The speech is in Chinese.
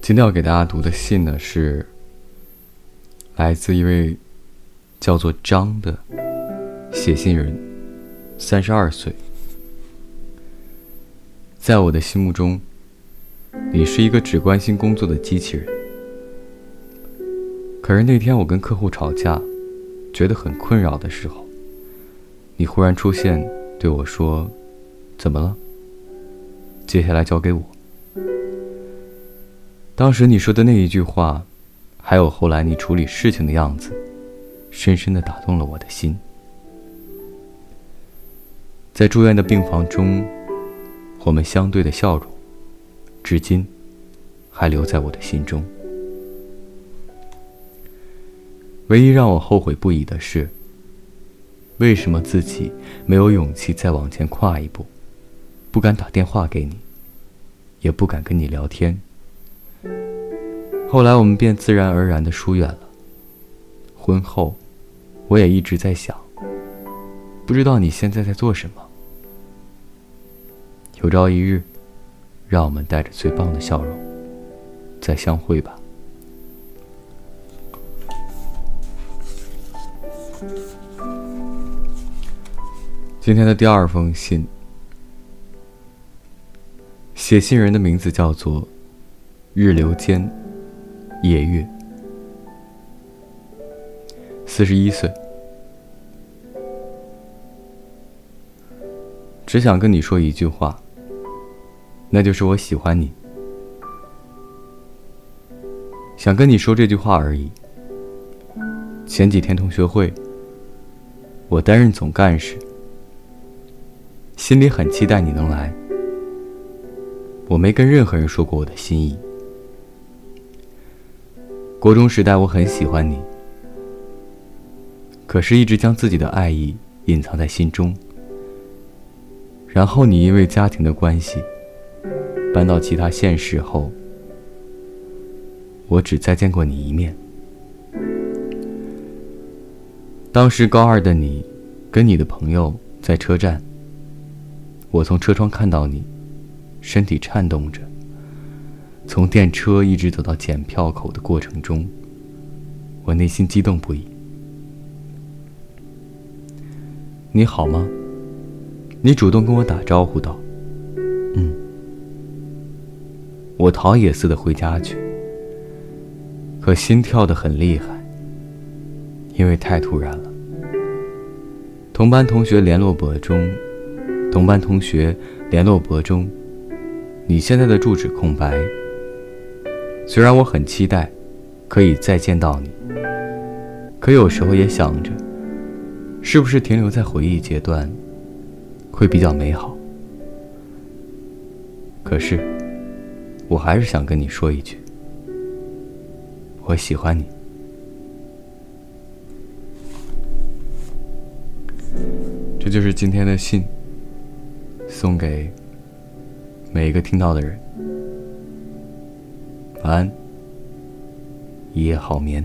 今天要给大家读的信呢是来自一位叫做张的写信人三十二岁。在我的心目中你是一个只关心工作的机器人。可是那天我跟客户吵架，觉得很困扰的时候，你忽然出现，对我说：“怎么了？接下来交给我。”当时你说的那一句话，还有后来你处理事情的样子，深深的打动了我的心。在住院的病房中，我们相对的笑容，至今还留在我的心中。唯一让我后悔不已的是，为什么自己没有勇气再往前跨一步，不敢打电话给你，也不敢跟你聊天。后来我们便自然而然的疏远了。婚后，我也一直在想，不知道你现在在做什么。有朝一日，让我们带着最棒的笑容再相会吧。今天的第二封信，写信人的名字叫做日流间。夜月，四十一岁，只想跟你说一句话，那就是我喜欢你。想跟你说这句话而已。前几天同学会，我担任总干事，心里很期待你能来。我没跟任何人说过我的心意。国中时代，我很喜欢你，可是一直将自己的爱意隐藏在心中。然后你因为家庭的关系，搬到其他县市后，我只再见过你一面。当时高二的你，跟你的朋友在车站，我从车窗看到你，身体颤动着。从电车一直走到检票口的过程中，我内心激动不已。你好吗？你主动跟我打招呼道：“嗯。”我逃也似的回家去，可心跳的很厉害，因为太突然了。同班同学联络簿中，同班同学联络簿中，你现在的住址空白。虽然我很期待可以再见到你，可有时候也想着，是不是停留在回忆阶段会比较美好？可是，我还是想跟你说一句，我喜欢你。这就是今天的信，送给每一个听到的人。晚安，一夜好眠。